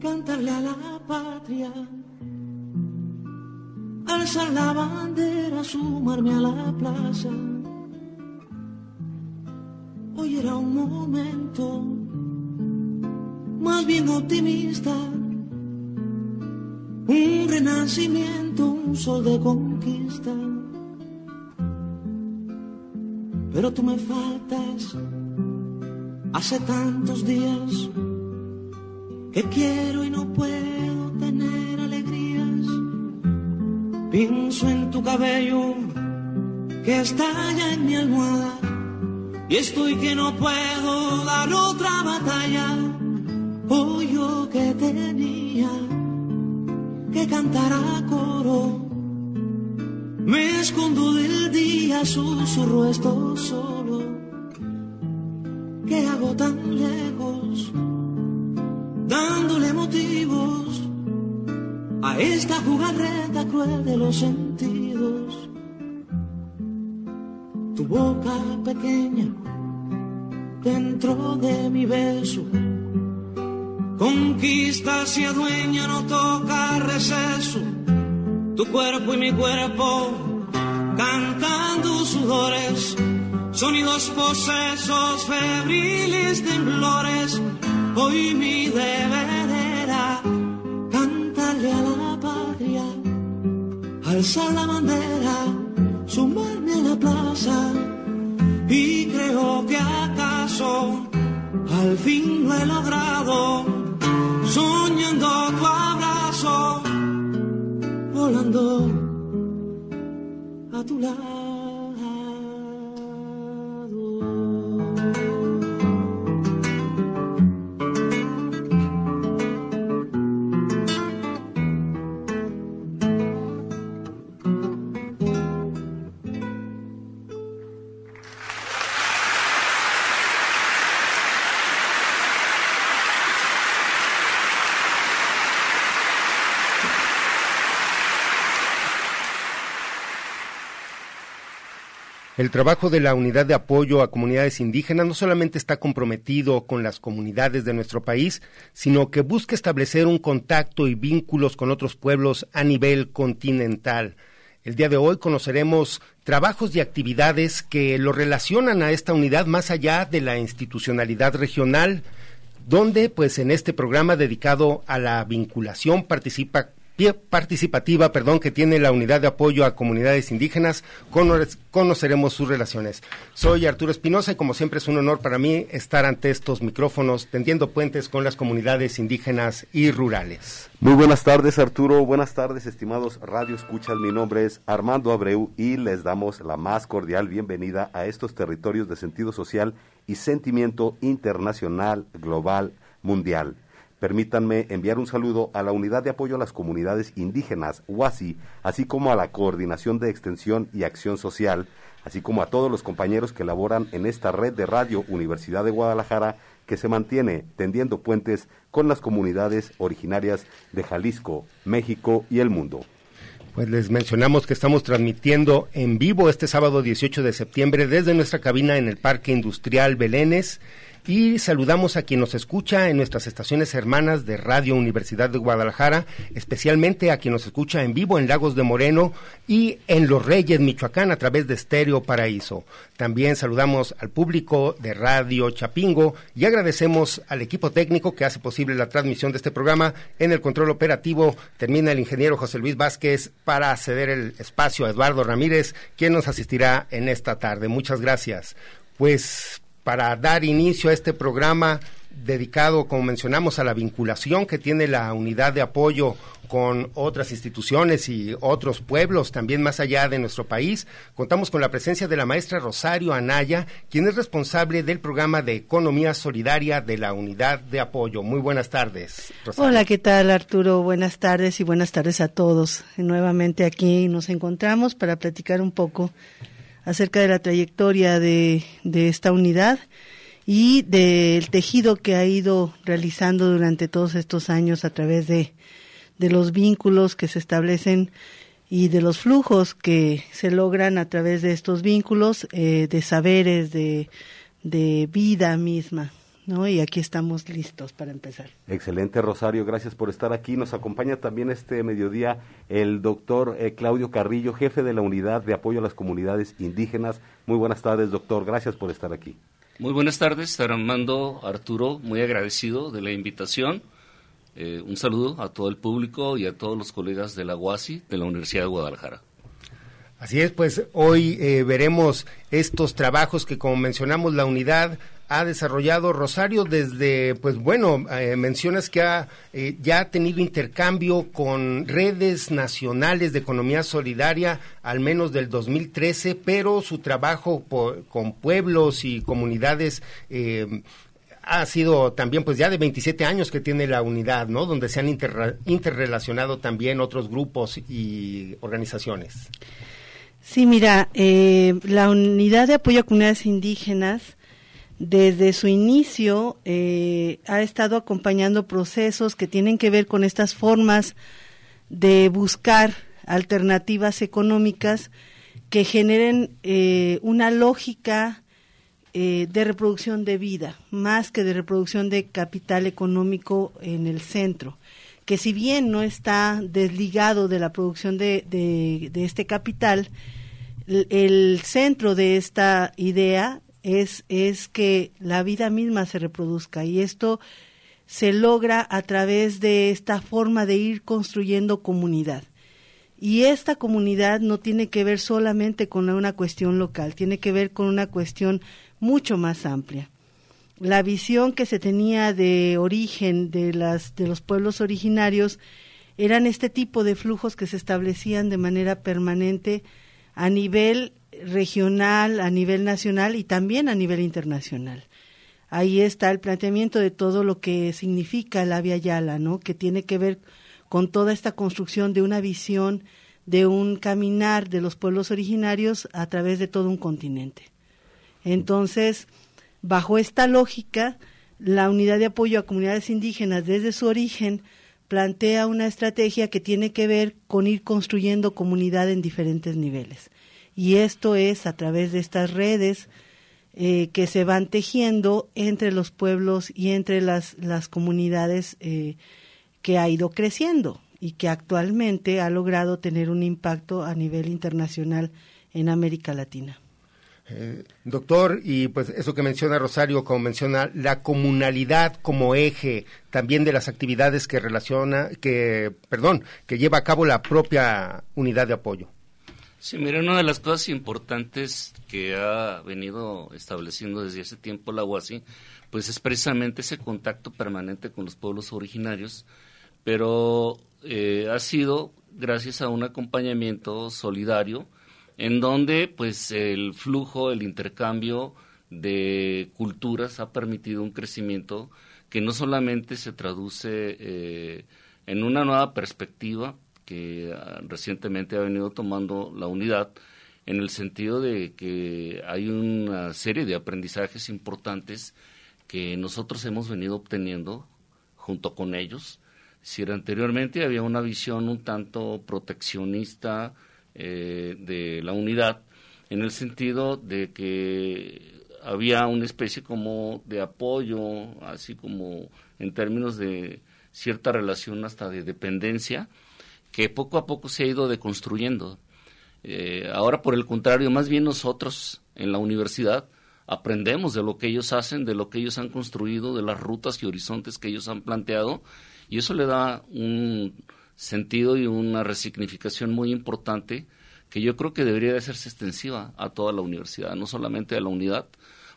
Cantarle a la patria, alzar la bandera, sumarme a la plaza. Hoy era un momento más bien optimista, un renacimiento, un sol de conquista. Pero tú me faltas Hace tantos días que quiero y no puedo tener alegrías. Pienso en tu cabello que estalla en mi almohada y estoy que no puedo dar otra batalla. Hoy yo que tenía que cantar a coro, me escondo del día, susurro esto solo que hago tan lejos, dándole motivos a esta jugarreta cruel de los sentidos. Tu boca pequeña dentro de mi beso, conquista se adueña, no toca receso. Tu cuerpo y mi cuerpo cantando sudores sonidos posesos, febriles temblores. Hoy mi deber era cantarle a la patria, alzar la bandera, sumarme a la plaza. Y creo que acaso al fin lo he logrado, soñando tu abrazo, volando a tu lado. El trabajo de la Unidad de Apoyo a Comunidades Indígenas no solamente está comprometido con las comunidades de nuestro país, sino que busca establecer un contacto y vínculos con otros pueblos a nivel continental. El día de hoy conoceremos trabajos y actividades que lo relacionan a esta unidad más allá de la institucionalidad regional, donde pues en este programa dedicado a la vinculación participa participativa, perdón, que tiene la unidad de apoyo a comunidades indígenas, conoceremos sus relaciones. Soy Arturo Espinosa y como siempre es un honor para mí estar ante estos micrófonos tendiendo puentes con las comunidades indígenas y rurales. Muy buenas tardes Arturo, buenas tardes estimados Radio Escuchas, mi nombre es Armando Abreu y les damos la más cordial bienvenida a estos territorios de sentido social y sentimiento internacional, global, mundial Permítanme enviar un saludo a la Unidad de Apoyo a las Comunidades Indígenas, UASI, así como a la Coordinación de Extensión y Acción Social, así como a todos los compañeros que laboran en esta red de radio Universidad de Guadalajara que se mantiene tendiendo puentes con las comunidades originarias de Jalisco, México y el mundo. Pues les mencionamos que estamos transmitiendo en vivo este sábado 18 de septiembre desde nuestra cabina en el Parque Industrial Belénes y saludamos a quien nos escucha en nuestras estaciones hermanas de Radio Universidad de Guadalajara, especialmente a quien nos escucha en vivo en Lagos de Moreno y en Los Reyes, Michoacán, a través de Estéreo Paraíso. También saludamos al público de Radio Chapingo y agradecemos al equipo técnico que hace posible la transmisión de este programa. En el control operativo termina el ingeniero José Luis Vázquez para ceder el espacio a Eduardo Ramírez, quien nos asistirá en esta tarde. Muchas gracias. Pues para dar inicio a este programa dedicado, como mencionamos, a la vinculación que tiene la unidad de apoyo con otras instituciones y otros pueblos también más allá de nuestro país. Contamos con la presencia de la maestra Rosario Anaya, quien es responsable del programa de Economía Solidaria de la Unidad de Apoyo. Muy buenas tardes. Hola, ¿qué tal Arturo? Buenas tardes y buenas tardes a todos. Nuevamente aquí nos encontramos para platicar un poco acerca de la trayectoria de, de esta unidad y del tejido que ha ido realizando durante todos estos años a través de, de los vínculos que se establecen y de los flujos que se logran a través de estos vínculos eh, de saberes, de, de vida misma. ¿No? Y aquí estamos listos para empezar. Excelente, Rosario, gracias por estar aquí. Nos acompaña también este mediodía el doctor eh, Claudio Carrillo, jefe de la Unidad de Apoyo a las Comunidades Indígenas. Muy buenas tardes, doctor, gracias por estar aquí. Muy buenas tardes, Armando Arturo, muy agradecido de la invitación. Eh, un saludo a todo el público y a todos los colegas de la UASI de la Universidad de Guadalajara. Así es, pues hoy eh, veremos estos trabajos que, como mencionamos, la unidad ha desarrollado Rosario desde, pues bueno, eh, mencionas que ha, eh, ya ha tenido intercambio con redes nacionales de economía solidaria al menos del 2013, pero su trabajo con pueblos y comunidades eh, ha sido también pues ya de 27 años que tiene la unidad, ¿no? Donde se han interrelacionado también otros grupos y organizaciones. Sí, mira, la unidad de apoyo a comunidades indígenas desde su inicio eh, ha estado acompañando procesos que tienen que ver con estas formas de buscar alternativas económicas que generen eh, una lógica eh, de reproducción de vida, más que de reproducción de capital económico en el centro, que si bien no está desligado de la producción de, de este capital, el centro de esta idea es, es que la vida misma se reproduzca y esto se logra a través de esta forma de ir construyendo comunidad. Y esta comunidad no tiene que ver solamente con una cuestión local, tiene que ver con una cuestión mucho más amplia. La visión que se tenía de origen de, las, de los pueblos originarios eran este tipo de flujos que se establecían de manera permanente a nivel regional, a nivel nacional y también a nivel internacional. Ahí está el planteamiento de todo lo que significa la Via Yala, ¿no? Que tiene que ver con toda esta construcción de una visión, de un caminar de los pueblos originarios a través de todo un continente. Entonces, bajo esta lógica, la unidad de apoyo a comunidades indígenas desde su origen plantea una estrategia que tiene que ver con ir construyendo comunidad en diferentes niveles y esto es a través de estas redes eh, que se van tejiendo entre los pueblos y entre las, las comunidades eh, que ha ido creciendo y que actualmente ha logrado tener un impacto a nivel internacional en América Latina. Eh, doctor, y pues eso que menciona Rosario, como menciona la comunalidad como eje también de las actividades que relaciona, que, perdón, que lleva a cabo la propia unidad de apoyo. Sí, mira, una de las cosas importantes que ha venido estableciendo desde hace tiempo la UASI, pues es precisamente ese contacto permanente con los pueblos originarios, pero eh, ha sido gracias a un acompañamiento solidario en donde pues el flujo, el intercambio de culturas ha permitido un crecimiento que no solamente se traduce eh, en una nueva perspectiva que ah, recientemente ha venido tomando la unidad, en el sentido de que hay una serie de aprendizajes importantes que nosotros hemos venido obteniendo junto con ellos. Si anteriormente había una visión un tanto proteccionista eh, de la unidad, en el sentido de que había una especie como de apoyo, así como en términos de cierta relación hasta de dependencia, que poco a poco se ha ido deconstruyendo. Eh, ahora, por el contrario, más bien nosotros en la universidad aprendemos de lo que ellos hacen, de lo que ellos han construido, de las rutas y horizontes que ellos han planteado, y eso le da un sentido y una resignificación muy importante que yo creo que debería de hacerse extensiva a toda la universidad, no solamente a la unidad,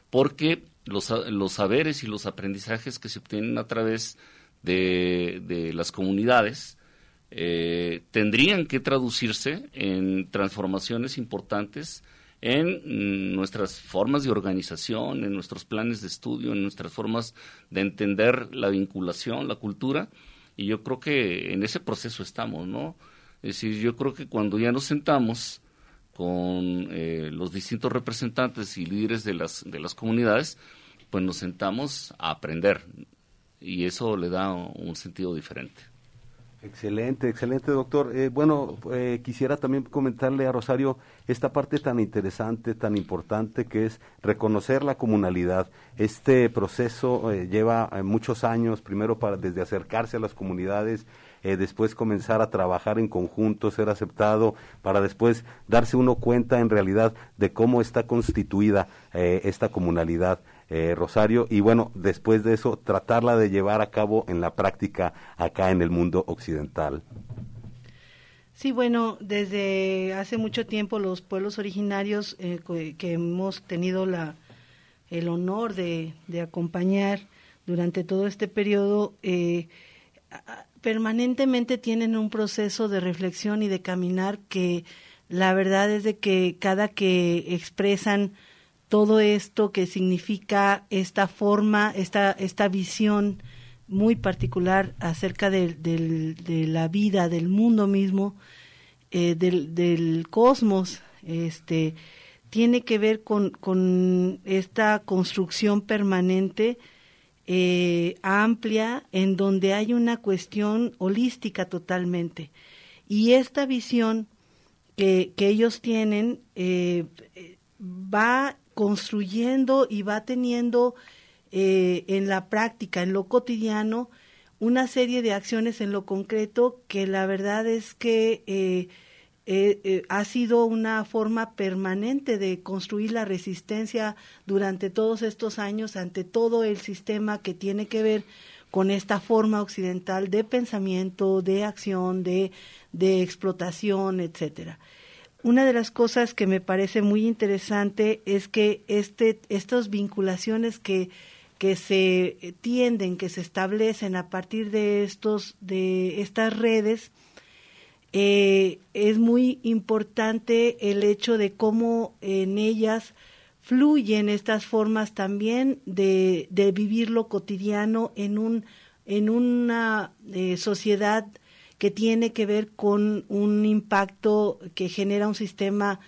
porque los, los saberes y los aprendizajes que se obtienen a través de, de las comunidades eh, tendrían que traducirse en transformaciones importantes en nuestras formas de organización, en nuestros planes de estudio, en nuestras formas de entender la vinculación, la cultura, y yo creo que en ese proceso estamos, ¿no? Es decir, yo creo que cuando ya nos sentamos con eh, los distintos representantes y líderes de las, de las comunidades, pues nos sentamos a aprender, y eso le da un sentido diferente. Excelente, excelente doctor. Eh, bueno, eh, quisiera también comentarle a Rosario esta parte tan interesante, tan importante que es reconocer la comunalidad. Este proceso eh, lleva muchos años, primero para desde acercarse a las comunidades, después comenzar a trabajar en conjunto, ser aceptado, para después darse uno cuenta en realidad de cómo está constituida esta comunalidad. Eh, Rosario, y bueno, después de eso, tratarla de llevar a cabo en la práctica acá en el mundo occidental. Sí, bueno, desde hace mucho tiempo los pueblos originarios eh, que hemos tenido la, el honor de, acompañar durante todo este periodo, eh, permanentemente tienen un proceso de reflexión y de caminar que la verdad es de que cada que expresan todo esto que significa esta forma, esta, esta visión muy particular acerca de, de la vida, del mundo mismo, eh, del, cosmos, este, tiene que ver con, esta construcción permanente, eh, amplia, en donde hay una cuestión holística totalmente. Y esta visión que, que ellos tienen eh, va construyendo y va teniendo eh, en la práctica, en lo cotidiano, una serie de acciones en lo concreto que la verdad es que eh, eh, ha sido una forma permanente de construir la resistencia durante todos estos años ante todo el sistema que tiene que ver con esta forma occidental de pensamiento, de acción, de, de explotación, etcétera una de las cosas que me parece muy interesante es que este, estas vinculaciones que, que se tienden, que se establecen a partir de estos, de estas redes, eh, es muy importante el hecho de cómo en ellas fluyen estas formas también de, de vivir lo cotidiano en un en una eh, sociedad que tiene que ver con un impacto que genera un sistema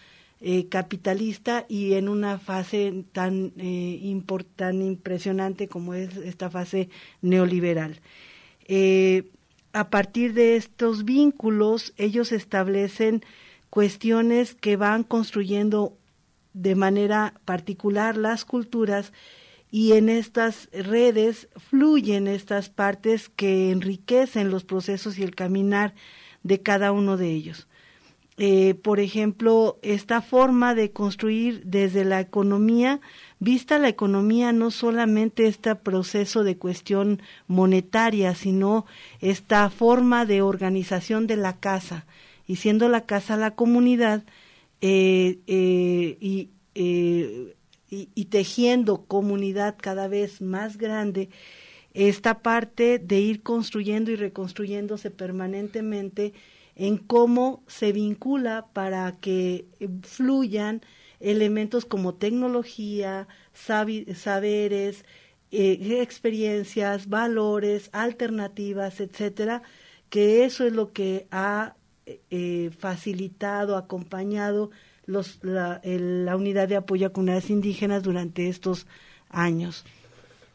eh, capitalista y en una fase tan, eh, tan impresionante como es esta fase neoliberal. Eh, a partir de estos vínculos, ellos establecen cuestiones que van construyendo de manera particular las culturas y en estas redes fluyen estas partes que enriquecen los procesos y el caminar de cada uno de ellos. Eh, por ejemplo, esta forma de construir desde la economía, vista la economía no solamente este proceso de cuestión monetaria, sino esta forma de organización de la casa, y siendo la casa la comunidad, eh, eh, y y, tejiendo comunidad cada vez más grande, esta parte de ir construyendo y reconstruyéndose permanentemente en cómo se vincula para que fluyan elementos como tecnología, saberes, eh, experiencias, valores, alternativas, etcétera, que eso es lo que ha eh, facilitado, acompañado los, la, la, unidad de apoyo a comunidades indígenas durante estos años.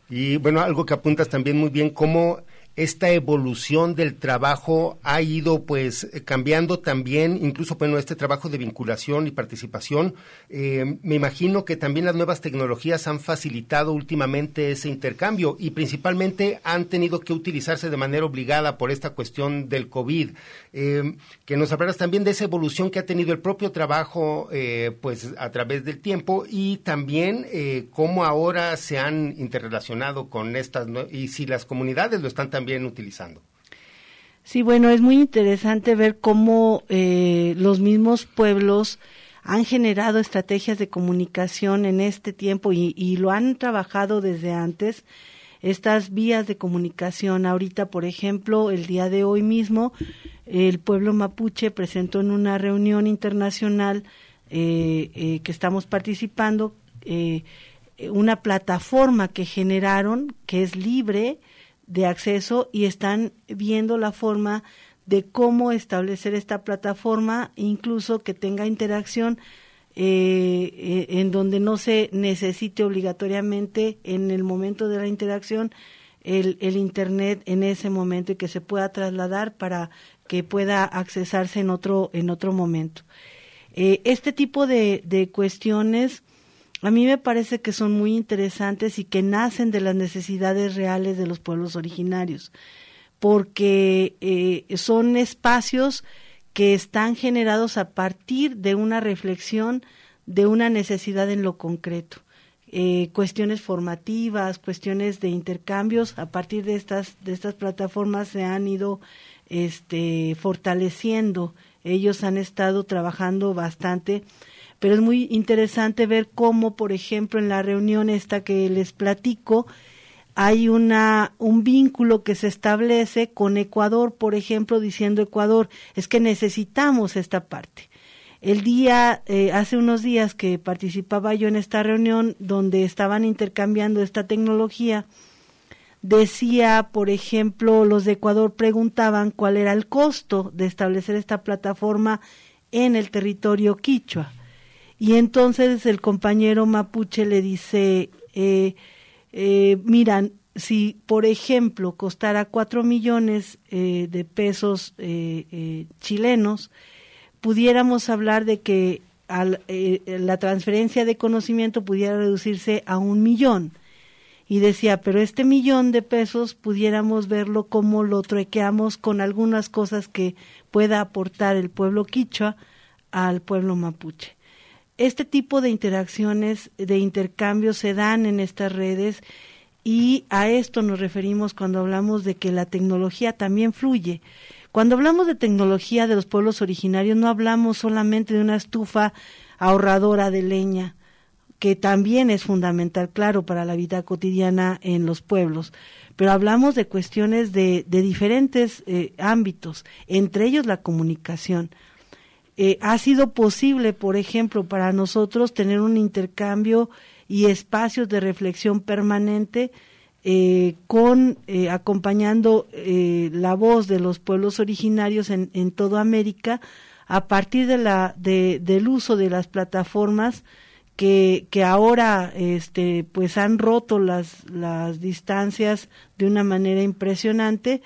Y bueno, algo que apuntas también muy bien, cómo esta evolución del trabajo ha ido pues cambiando también, incluso bueno, este trabajo de vinculación y participación. Eh, me imagino que también las nuevas tecnologías han facilitado últimamente ese intercambio y principalmente han tenido que utilizarse de manera obligada por esta cuestión del COVID. Eh, que nos hablarás también de esa evolución que ha tenido el propio trabajo eh, pues a través del tiempo y también cómo ahora se han interrelacionado con estas y si las comunidades lo están también utilizando. Sí, bueno, es muy interesante ver cómo eh, los mismos pueblos han generado estrategias de comunicación en este tiempo y, lo han trabajado desde antes. Estas vías de comunicación, ahorita, por ejemplo, el día de hoy mismo, el pueblo mapuche presentó en una reunión internacional eh, eh, que estamos participando una plataforma que generaron que es libre, de acceso y están viendo la forma de cómo establecer esta plataforma, incluso que tenga interacción eh, eh, en donde no se necesite obligatoriamente en el momento de la interacción el, el, Internet en ese momento y que se pueda trasladar para que pueda accesarse en otro, en otro momento. Eh, este tipo de, de cuestiones a mí me parece que son muy interesantes y que nacen de las necesidades reales de los pueblos originarios, porque eh, son espacios que están generados a partir de una reflexión de una necesidad en lo concreto. Eh, cuestiones formativas, cuestiones de intercambios, a partir de estas, de estas plataformas se han ido este, fortaleciendo. Ellos han estado trabajando bastante pero es muy interesante ver cómo, por ejemplo, en la reunión esta que les platico, hay una, un vínculo que se establece con Ecuador, por ejemplo, diciendo Ecuador, es que necesitamos esta parte. El día, eh, hace unos días que participaba yo en esta reunión donde estaban intercambiando esta tecnología, decía, por ejemplo, los de Ecuador preguntaban cuál era el costo de establecer esta plataforma en el territorio quichua. Y entonces el compañero mapuche le dice, eh, eh, miran, si por ejemplo costara cuatro millones eh, de pesos eh, chilenos, pudiéramos hablar de que al, la transferencia de conocimiento pudiera reducirse a un millón. Y decía, pero este millón de pesos pudiéramos verlo como lo truequeamos con algunas cosas que pueda aportar el pueblo quichua al pueblo mapuche este tipo de interacciones, de intercambios se dan en estas redes y a esto nos referimos cuando hablamos de que la tecnología también fluye. Cuando hablamos de tecnología de los pueblos originarios no hablamos solamente de una estufa ahorradora de leña, que también es fundamental, claro, para la vida cotidiana en los pueblos, pero hablamos de cuestiones de, diferentes eh, ámbitos, entre ellos la comunicación. Eh, ha sido posible, por ejemplo, para nosotros tener un intercambio y espacios de reflexión permanente eh, con eh, acompañando la voz de los pueblos originarios en, en toda América a partir de la de, del uso de las plataformas que, que ahora este pues han roto las las distancias de una manera impresionante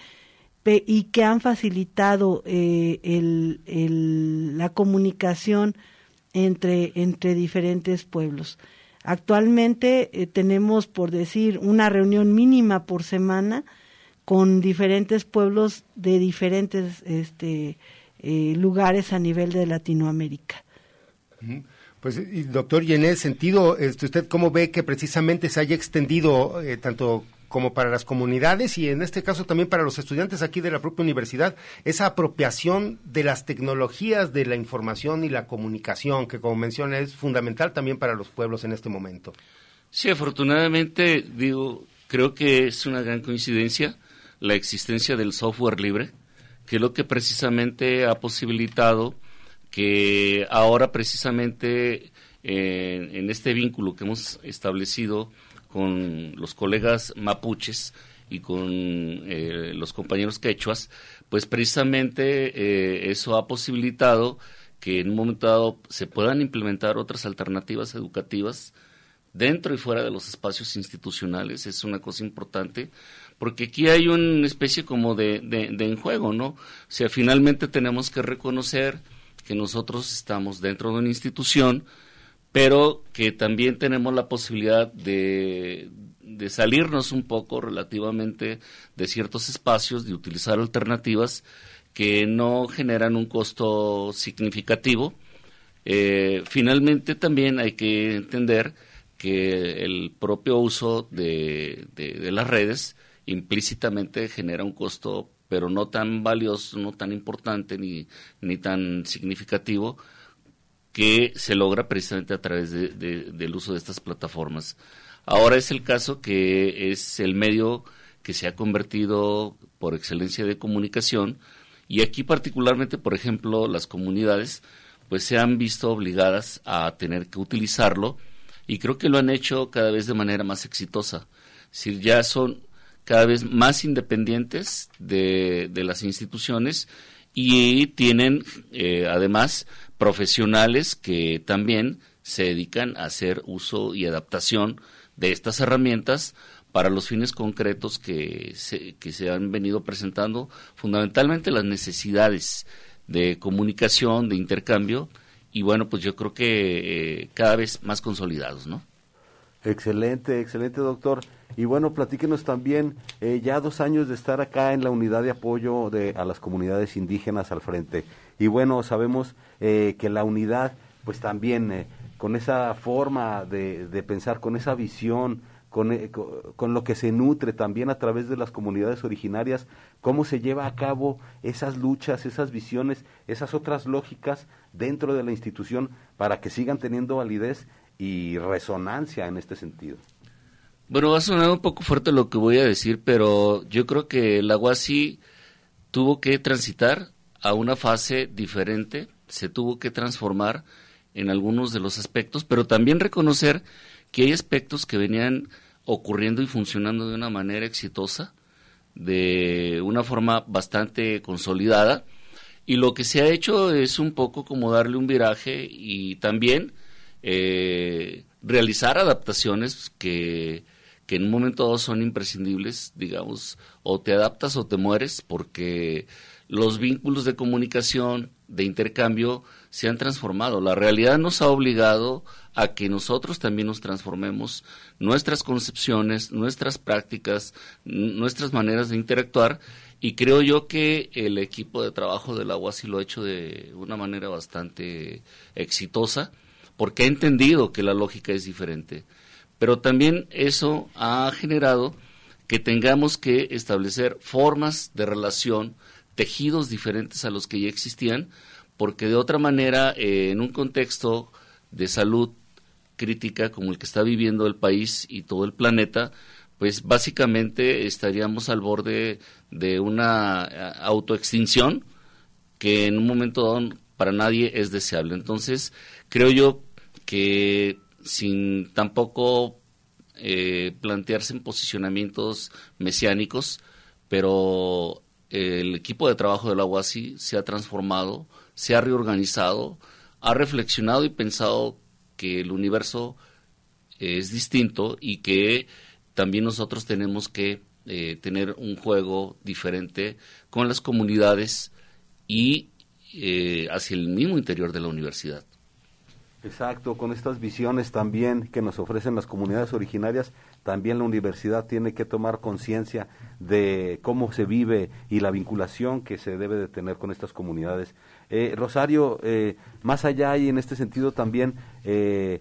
y que han facilitado eh, el, la comunicación entre, entre diferentes pueblos. Actualmente eh, tenemos, por decir, una reunión mínima por semana con diferentes pueblos de diferentes este, eh, lugares a nivel de Latinoamérica. Pues, doctor, y en ese sentido, este, ¿usted cómo ve que precisamente se haya extendido tanto como para las comunidades y en este caso también para los estudiantes aquí de la propia universidad, esa apropiación de las tecnologías de la información y la comunicación, que como menciona es fundamental también para los pueblos en este momento. Sí, afortunadamente, digo, creo que es una gran coincidencia la existencia del software libre, que es lo que precisamente ha posibilitado que ahora precisamente en este vínculo que hemos establecido con los colegas mapuches y con eh, los compañeros quechuas, pues precisamente eh, eso ha posibilitado que en un momento dado se puedan implementar otras alternativas educativas dentro y fuera de los espacios institucionales. Es una cosa importante porque aquí hay una especie como de, de, de enjuego, ¿no? O sea, finalmente tenemos que reconocer que nosotros estamos dentro de una institución, pero que también tenemos la posibilidad de, de salirnos un poco relativamente de ciertos espacios, de utilizar alternativas que no generan un costo significativo. Eh, finalmente también hay que entender que el propio uso de, de, las redes implícitamente genera un costo, pero no tan valioso, no tan importante ni, ni tan significativo, que se logra precisamente a través de, del uso de estas plataformas. Ahora es el caso que es el medio que se ha convertido por excelencia de comunicación y aquí particularmente, por ejemplo, las comunidades pues se han visto obligadas a tener que utilizarlo y creo que lo han hecho cada vez de manera más exitosa. Es decir, ya son cada vez más independientes de, las instituciones y tienen eh, además profesionales que también se dedican a hacer uso y adaptación de estas herramientas para los fines concretos que se, que se han venido presentando, fundamentalmente las necesidades de comunicación, de intercambio, y bueno, pues yo creo que eh, cada vez más consolidados, ¿no? Excelente, excelente doctor. Y bueno, platíquenos también, eh, ya dos años de estar acá en la unidad de apoyo de, a las comunidades indígenas al frente. Y bueno, sabemos eh, que la unidad, pues también eh, con esa forma de, de, pensar, con esa visión, con, eh, con, lo que se nutre también a través de las comunidades originarias, cómo se lleva a cabo esas luchas, esas visiones, esas otras lógicas dentro de la institución para que sigan teniendo validez y resonancia en este sentido. Bueno, va a sonar un poco fuerte lo que voy a decir, pero yo creo que la UASI tuvo que transitar a una fase diferente, se tuvo que transformar en algunos de los aspectos, pero también reconocer que hay aspectos que venían ocurriendo y funcionando de una manera exitosa, de una forma bastante consolidada, y lo que se ha hecho es un poco como darle un viraje y también eh, realizar adaptaciones que, que en un momento dado son imprescindibles, digamos, o te adaptas o te mueres, porque los vínculos de comunicación, de intercambio, se han transformado. La realidad nos ha obligado a que nosotros también nos transformemos nuestras concepciones, nuestras prácticas, nuestras maneras de interactuar y creo yo que el equipo de trabajo del agua sí lo ha hecho de una manera bastante exitosa porque ha entendido que la lógica es diferente. Pero también eso ha generado que tengamos que establecer formas de relación tejidos diferentes a los que ya existían, porque de otra manera, eh, en un contexto de salud crítica como el que está viviendo el país y todo el planeta, pues básicamente estaríamos al borde de una eh, autoextinción que en un momento dado para nadie es deseable. Entonces, creo yo que sin tampoco eh, plantearse en posicionamientos mesiánicos, pero el equipo de trabajo de la se ha transformado, se ha reorganizado, ha reflexionado y pensado que el universo es distinto y que también nosotros tenemos que eh, tener un juego diferente con las comunidades y eh, hacia el mismo interior de la universidad. Exacto, con estas visiones también que nos ofrecen las comunidades originarias, también la universidad tiene que tomar conciencia de cómo se vive y la vinculación que se debe de tener con estas comunidades. Eh, Rosario, eh, más allá y en este sentido también eh,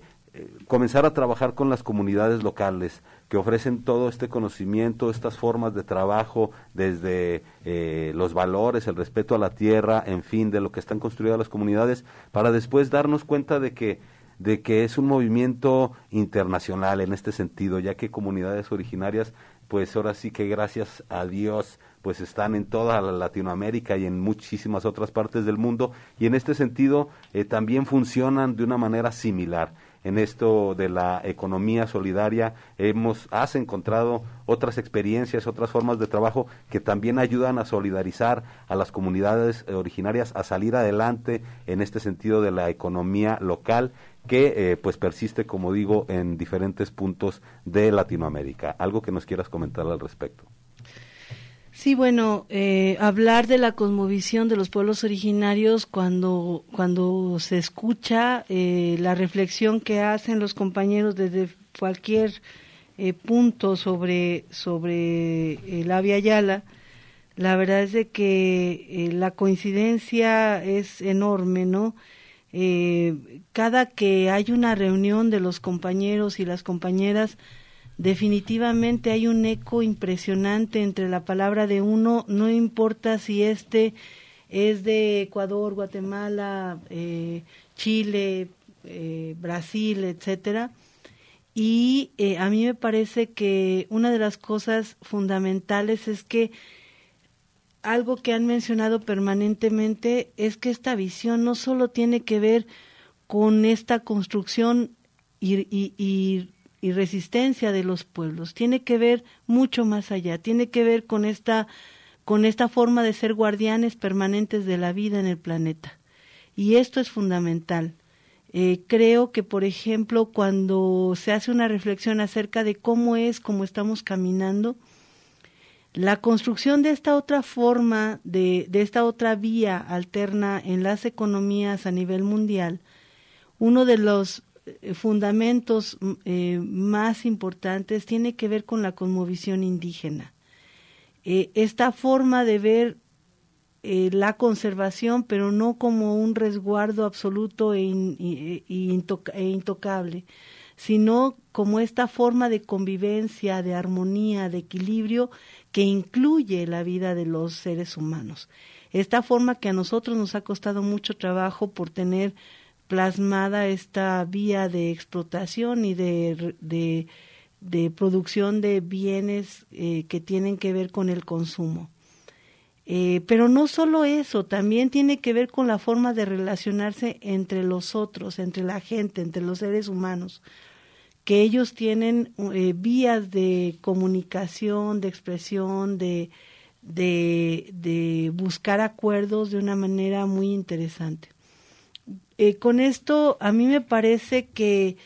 comenzar a trabajar con las comunidades locales que ofrecen todo este conocimiento, estas formas de trabajo, desde eh, los valores, el respeto a la tierra, en fin, de lo que están construidas las comunidades, para después darnos cuenta de que de que es un movimiento internacional en este sentido, ya que comunidades originarias, pues ahora sí que gracias a Dios, pues están en toda la Latinoamérica y en muchísimas otras partes del mundo, y en este sentido eh, también funcionan de una manera similar en esto de la economía solidaria, hemos, has encontrado otras experiencias, otras formas de trabajo que también ayudan a solidarizar a las comunidades originarias a salir adelante en este sentido de la economía local que eh, pues persiste, como digo, en diferentes puntos de Latinoamérica. Algo que nos quieras comentar al respecto. Sí, bueno, eh, hablar de la cosmovisión de los pueblos originarios cuando, cuando se escucha eh, la reflexión que hacen los compañeros desde cualquier eh, punto sobre, sobre el Avia Yala, la verdad es de que la coincidencia es enorme, ¿no? cada que hay una reunión de los compañeros y las compañeras, definitivamente hay un eco impresionante entre la palabra de uno, no importa si este es de Ecuador, Guatemala, eh, Chile, eh, Brasil, etcétera. Y eh, a mí me parece que una de las cosas fundamentales es que algo que han mencionado permanentemente es que esta visión no solo tiene que ver con esta construcción y, y y resistencia de los pueblos. Tiene que ver mucho más allá, tiene que ver con esta, con esta forma de ser guardianes permanentes de la vida en el planeta. Y esto es fundamental. Eh, creo que, por ejemplo, cuando se hace una reflexión acerca de cómo es, cómo estamos caminando, la construcción de esta otra forma, de, de esta otra vía alterna en las economías a nivel mundial, uno de los fundamentos mm, eh, más importantes tiene que ver con la cosmovisión indígena. Eh, esta forma de ver la conservación, pero no como un resguardo absoluto e, e, e intocable, sino como esta forma de convivencia, de armonía, de equilibrio que incluye la vida de los seres humanos. Esta forma que a nosotros nos ha costado mucho trabajo por tener plasmada esta vía de explotación y de, de, producción de bienes eh, que tienen que ver con el consumo. Eh, pero no solo eso, también tiene que ver con la forma de relacionarse entre los otros, entre la gente, entre los seres humanos, que ellos tienen eh, vías de comunicación, de expresión, de, de, de buscar acuerdos de una manera muy interesante. Eh, con esto a mí me parece que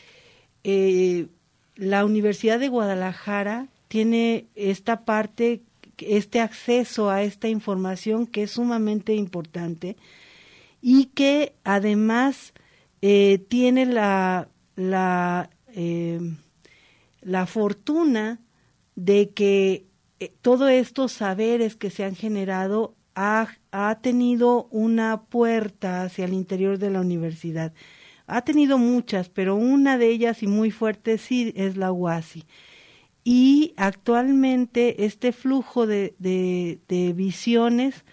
eh, la Universidad de Guadalajara tiene esta parte, este acceso a esta información que es sumamente importante y que además eh, tiene la, la, la fortuna de que todos estos saberes que se han generado ha, ha tenido una puerta hacia el interior de la universidad. Ha tenido muchas, pero una de ellas y muy fuerte sí es la UASI. Y actualmente este flujo de, de, visiones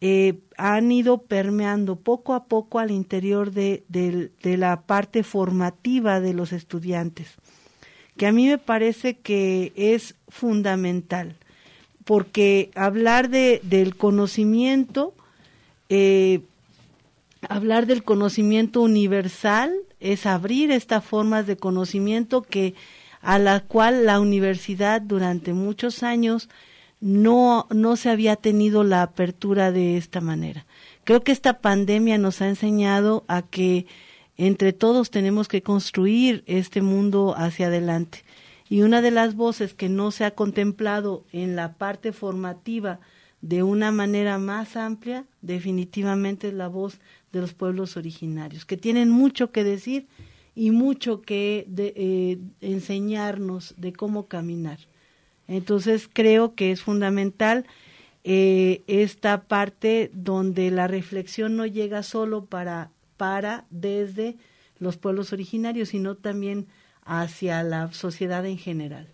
eh, han ido permeando poco a poco al interior de, de, la parte formativa de los estudiantes, que a mí me parece que es fundamental porque hablar de, del conocimiento, eh, hablar del conocimiento universal es abrir estas formas de conocimiento que a la cual la universidad durante muchos años no, no se había tenido la apertura de esta manera. Creo que esta pandemia nos ha enseñado a que entre todos tenemos que construir este mundo hacia adelante. Y una de las voces que no se ha contemplado en la parte formativa de una manera más amplia, definitivamente es la voz de los pueblos originarios, que tienen mucho que decir y mucho que eh, enseñarnos de cómo caminar. Entonces creo que es fundamental eh, esta parte donde la reflexión no llega solo para, para desde los pueblos originarios, sino también hacia la sociedad en general.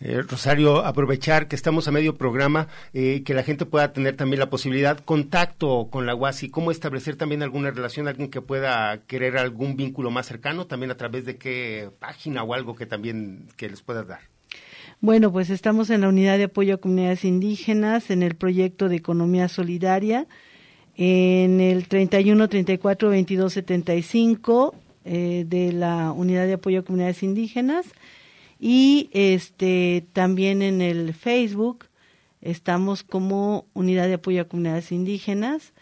Eh, Rosario, aprovechar que estamos a medio programa, eh, que la gente pueda tener también la posibilidad, contacto con la UASI, cómo establecer también alguna relación, alguien que pueda querer algún vínculo más cercano, también a través de qué página o algo que también que les pueda dar. Bueno, pues estamos en la unidad de apoyo a comunidades indígenas, en el proyecto de economía solidaria, en el 31 34 22 75 eh, de la Unidad de Apoyo a Comunidades Indígenas y este también en el Facebook estamos como Unidad de Apoyo a Comunidades Indígenas.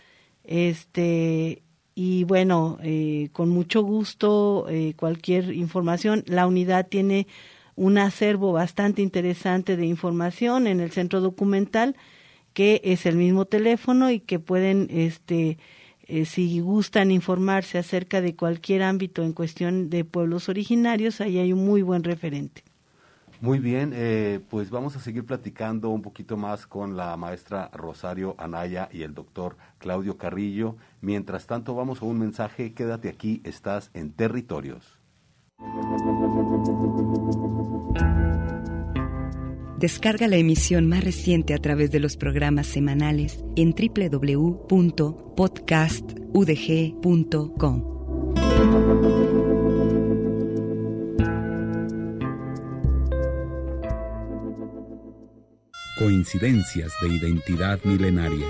Este y bueno, eh, con mucho gusto eh, cualquier información. La unidad tiene un acervo bastante interesante de información en el centro documental que es el mismo teléfono y que pueden este eh, si gustan informarse acerca de cualquier ámbito en cuestión de pueblos originarios, ahí hay un muy buen referente. Muy bien, eh, pues vamos a seguir platicando un poquito más con la maestra Rosario Anaya y el doctor Claudio Carrillo. Mientras tanto, vamos a un mensaje. Quédate aquí, estás en territorios. Descarga la emisión más reciente a través de los programas semanales en www.podcastudg.com. Coincidencias de identidad milenaria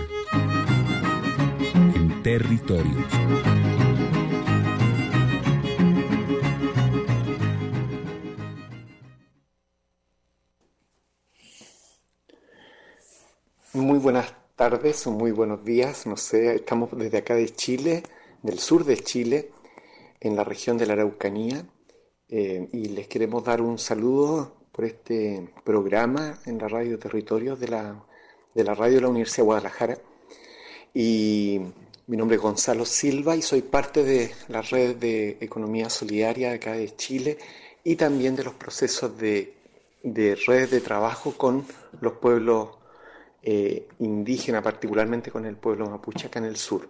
en territorios. Tardes o muy buenos días, no sé, estamos desde acá de Chile, del sur de Chile, en la región de la Araucanía, eh, y les queremos dar un saludo por este programa en la radio Territorios de la, de la radio de la Universidad de Guadalajara. Y mi nombre es Gonzalo Silva y soy parte de la red de economía solidaria acá de Chile y también de los procesos de, de redes de trabajo con los pueblos eh, indígena, particularmente con el pueblo mapuche acá en el sur.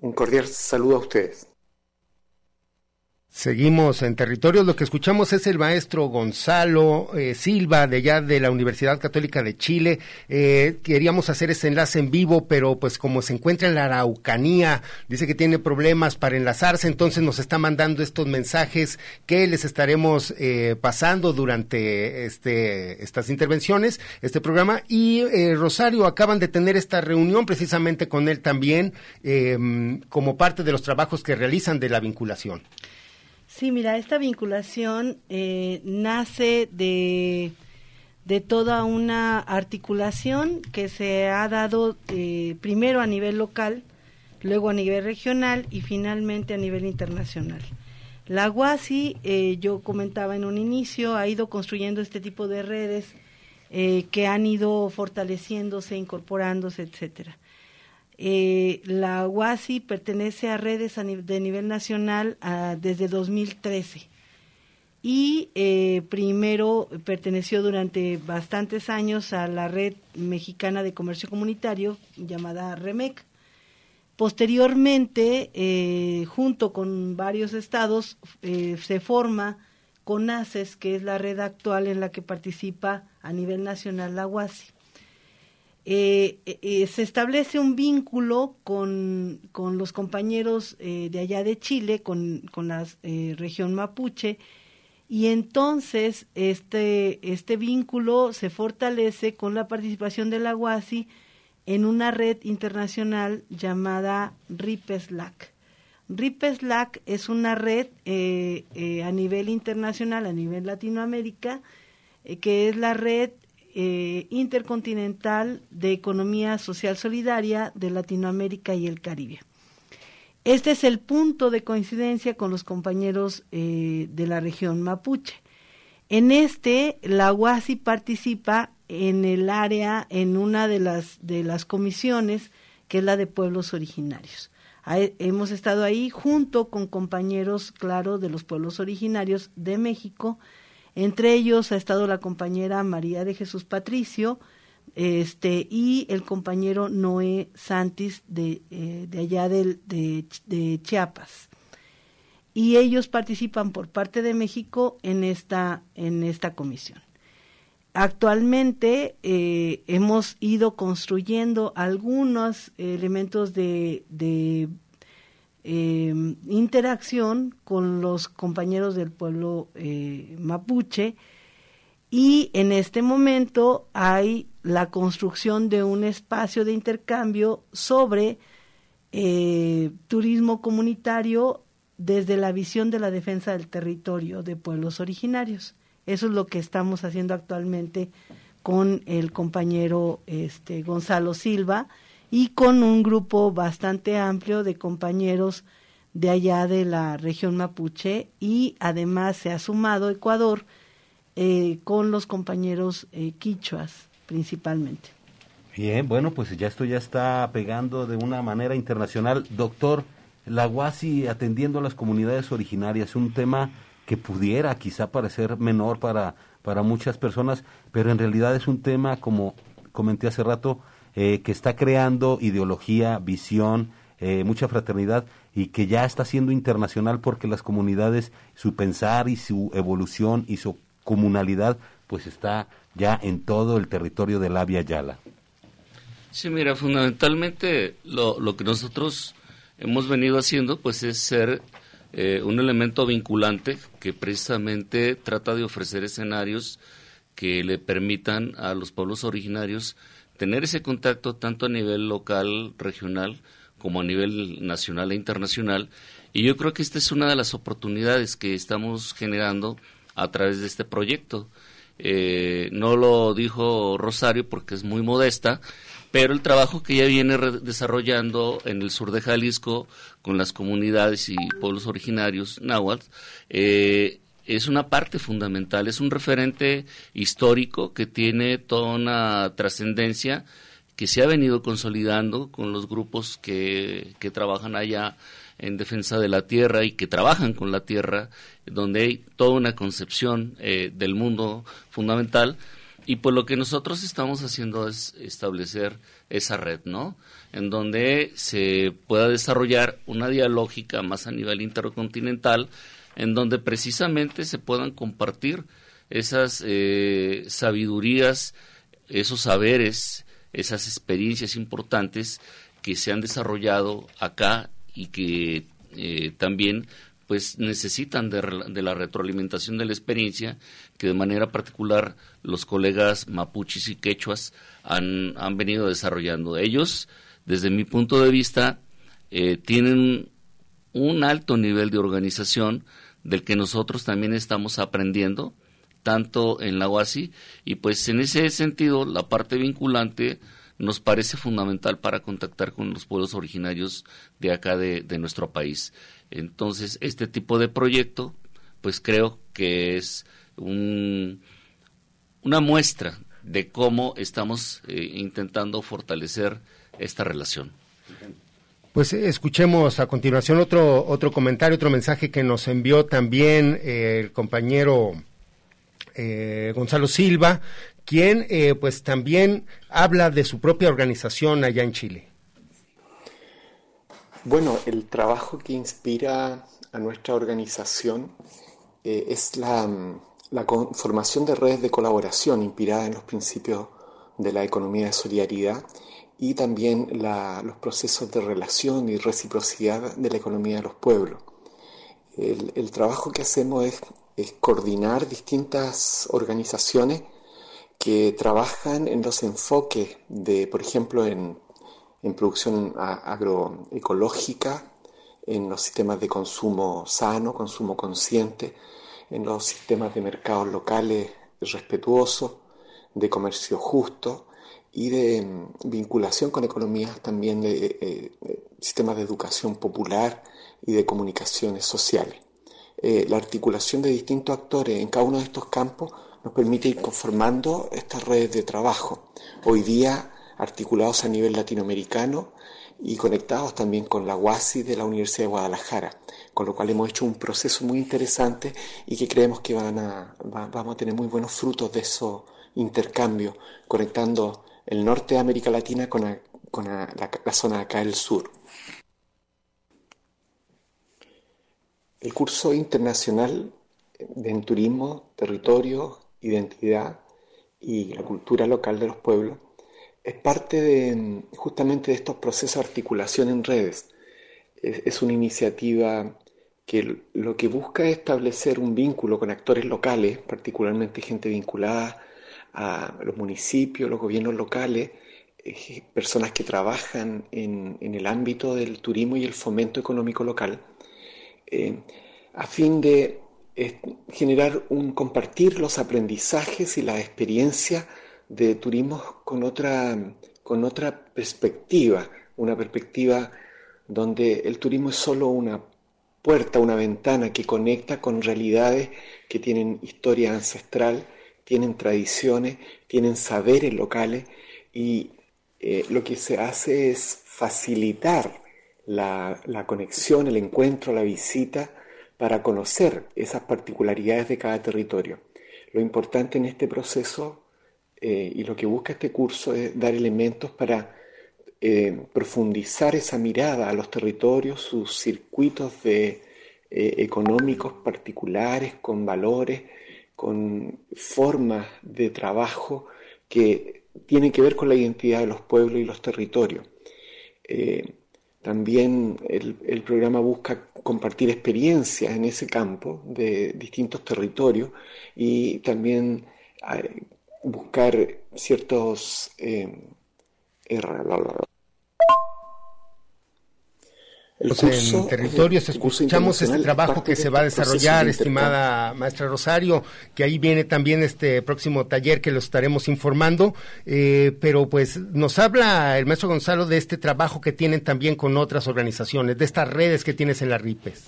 Un cordial saludo a ustedes. Seguimos en territorios. Lo que escuchamos es el maestro Gonzalo eh, Silva, de allá de la Universidad Católica de Chile. Eh, queríamos hacer ese enlace en vivo, pero pues como se encuentra en la Araucanía, dice que tiene problemas para enlazarse, entonces nos está mandando estos mensajes que les estaremos eh, pasando durante este, estas intervenciones, este programa. Y Rosario, acaban de tener esta reunión precisamente con él también, como parte de los trabajos que realizan de la vinculación. Sí, mira, esta vinculación eh, nace de, de, toda una articulación que se ha dado eh, primero a nivel local, luego a nivel regional y finalmente a nivel internacional. La UASI, eh, yo comentaba en un inicio, ha ido construyendo este tipo de redes que han ido fortaleciéndose, incorporándose, etcétera. Eh, la UASI pertenece a redes de nivel nacional ah, desde 2013 y eh, primero perteneció durante bastantes años a la red mexicana de comercio comunitario llamada REMEC. Posteriormente, eh, junto con varios estados, se forma CONACES, que es la red actual en la que participa a nivel nacional la UASI. Eh, eh, se establece un vínculo con, con los compañeros eh, de allá de Chile, con, con la región mapuche, y entonces este, este vínculo se fortalece con la participación de la UASI en una red internacional llamada RIPESLAC. RIPESLAC es una red a nivel internacional, a nivel Latinoamérica, que es la red eh, intercontinental de economía social solidaria de Latinoamérica y el Caribe. Este es el punto de coincidencia con los compañeros eh, de la región mapuche. En este, la UASI participa en el área, en una de las, de las comisiones, que es la de pueblos originarios. hemos estado ahí junto con compañeros, claro, de los pueblos originarios de México, entre ellos ha estado la compañera María de Jesús Patricio este, y el compañero Noé Santis de, eh, de allá de, de, Chiapas. Y ellos participan por parte de México en esta, en esta comisión. Actualmente eh, hemos ido construyendo algunos elementos de, de eh, interacción con los compañeros del pueblo eh, mapuche y en este momento hay la construcción de un espacio de intercambio sobre eh, turismo comunitario desde la visión de la defensa del territorio de pueblos originarios. Eso es lo que estamos haciendo actualmente con el compañero este, Gonzalo Silva y con un grupo bastante amplio de compañeros de allá de la región mapuche y además se ha sumado Ecuador eh, con los compañeros eh, quichuas principalmente. Bien, bueno, pues ya esto ya está pegando de una manera internacional. Doctor, la UASI atendiendo a las comunidades originarias, un tema que pudiera quizá parecer menor para, para muchas personas, pero en realidad es un tema, como comenté hace rato, eh, que está creando ideología, visión, eh, mucha fraternidad y que ya está siendo internacional porque las comunidades, su pensar y su evolución y su comunalidad, pues está ya en todo el territorio de la Via Yala. Sí, mira, fundamentalmente lo, lo que nosotros hemos venido haciendo pues es ser eh, un elemento vinculante que precisamente trata de ofrecer escenarios que le permitan a los pueblos originarios tener ese contacto tanto a nivel local, regional, como a nivel nacional e internacional. Y yo creo que esta es una de las oportunidades que estamos generando a través de este proyecto. Eh, no lo dijo Rosario porque es muy modesta, pero el trabajo que ella viene desarrollando en el sur de Jalisco con las comunidades y pueblos originarios náhuatl eh, es una parte fundamental, es un referente histórico que tiene toda una trascendencia que se ha venido consolidando con los grupos que, que trabajan allá en defensa de la tierra y que trabajan con la tierra, donde hay toda una concepción eh, del mundo fundamental y pues lo que nosotros estamos haciendo es establecer esa red, ¿no? En donde se pueda desarrollar una dialógica más a nivel intercontinental, en donde precisamente se puedan compartir esas eh, sabidurías, esos saberes, esas experiencias importantes que se han desarrollado acá y que eh, también pues necesitan de, la retroalimentación de la experiencia que de manera particular los colegas mapuches y quechuas han, han venido desarrollando. Ellos, desde mi punto de vista, eh, tienen un alto nivel de organización del que nosotros también estamos aprendiendo, tanto en la UASI, y pues en ese sentido la parte vinculante nos parece fundamental para contactar con los pueblos originarios de acá de, de nuestro país. Entonces, este tipo de proyecto, pues creo que es un, una muestra de cómo estamos eh, intentando fortalecer esta relación. Pues eh, escuchemos a continuación otro otro comentario, otro mensaje que nos envió también eh, el compañero Gonzalo Silva, quien pues también habla de su propia organización allá en Chile. Bueno, el trabajo que inspira a nuestra organización eh, es la, la formación de redes de colaboración inspirada en los principios de la economía de solidaridad y también los procesos de relación y reciprocidad de la economía de los pueblos. El, trabajo que hacemos es, coordinar distintas organizaciones que trabajan en los enfoques de, por ejemplo, en en producción agroecológica, en los sistemas de consumo sano, consumo consciente, en los sistemas de mercados locales respetuosos, de comercio justo y de mm, vinculación con economías también de, eh, sistemas de educación popular y de comunicaciones sociales. Eh, la articulación de distintos actores en cada uno de estos campos nos permite ir conformando estas redes de trabajo. Hoy día articulados a nivel latinoamericano y conectados también con la UASI de la Universidad de Guadalajara, con lo cual hemos hecho un proceso muy interesante y que creemos que van a, vamos a tener muy buenos frutos de esos intercambios, conectando el norte de América Latina con, la, la, zona acá del sur. El curso internacional de turismo, territorio, identidad y la cultura local de los pueblos es parte de justamente de estos procesos de articulación en redes. Es, una iniciativa que lo que busca es establecer un vínculo con actores locales, particularmente gente vinculada a los municipios, los gobiernos locales, eh, personas que trabajan en, el ámbito del turismo y el fomento económico local, a fin de generar un compartir los aprendizajes y la experiencia de turismo con otra, con otra perspectiva, una perspectiva donde el turismo es solo una puerta, una ventana que conecta con realidades que tienen historia ancestral, tienen tradiciones, tienen saberes locales y eh, lo que se hace es facilitar la, la conexión, el encuentro, la visita para conocer esas particularidades de cada territorio. Lo importante en este proceso eh, y lo que busca este curso es dar elementos para eh, profundizar esa mirada a los territorios, sus circuitos de, económicos particulares, con valores, con formas de trabajo que tienen que ver con la identidad de los pueblos y los territorios. también el programa busca compartir experiencias en ese campo de distintos territorios y también buscar ciertos eh, en territorios escuchamos este trabajo que se va a desarrollar, estimada maestra Rosario, que ahí viene también este próximo taller que lo estaremos informando, eh, pero pues nos habla el maestro Gonzalo de este trabajo que tienen también con otras organizaciones, de estas redes que tienes en la RIPES.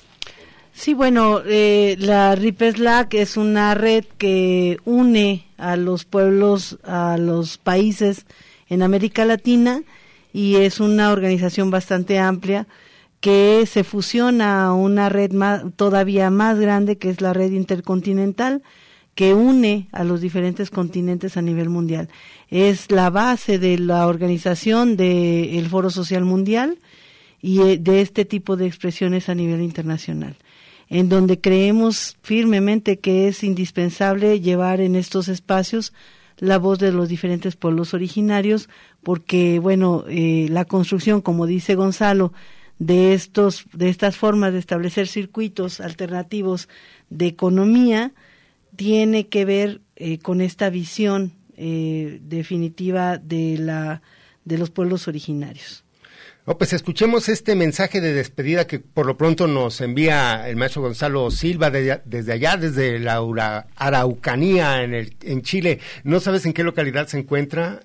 Sí, bueno, eh, la RIPESLAC es una red que une a los pueblos, a los países en América Latina y es una organización bastante amplia que se fusiona a una red todavía más grande que es la red intercontinental que une a los diferentes continentes a nivel mundial. Es la base de la organización del Foro Social Mundial y eh, de este tipo de expresiones a nivel internacional en donde creemos firmemente que es indispensable llevar en estos espacios la voz de los diferentes pueblos originarios, porque, bueno, eh, la construcción, como dice Gonzalo, de, estos, de estas formas de establecer circuitos alternativos de economía, tiene que ver eh, con esta visión eh, definitiva de, la, de los pueblos originarios. Oh, pues escuchemos este mensaje de despedida que por lo pronto nos envía el maestro Gonzalo Silva desde allá, desde la Araucanía en, el, en Chile. ¿No sabes en qué localidad se encuentra?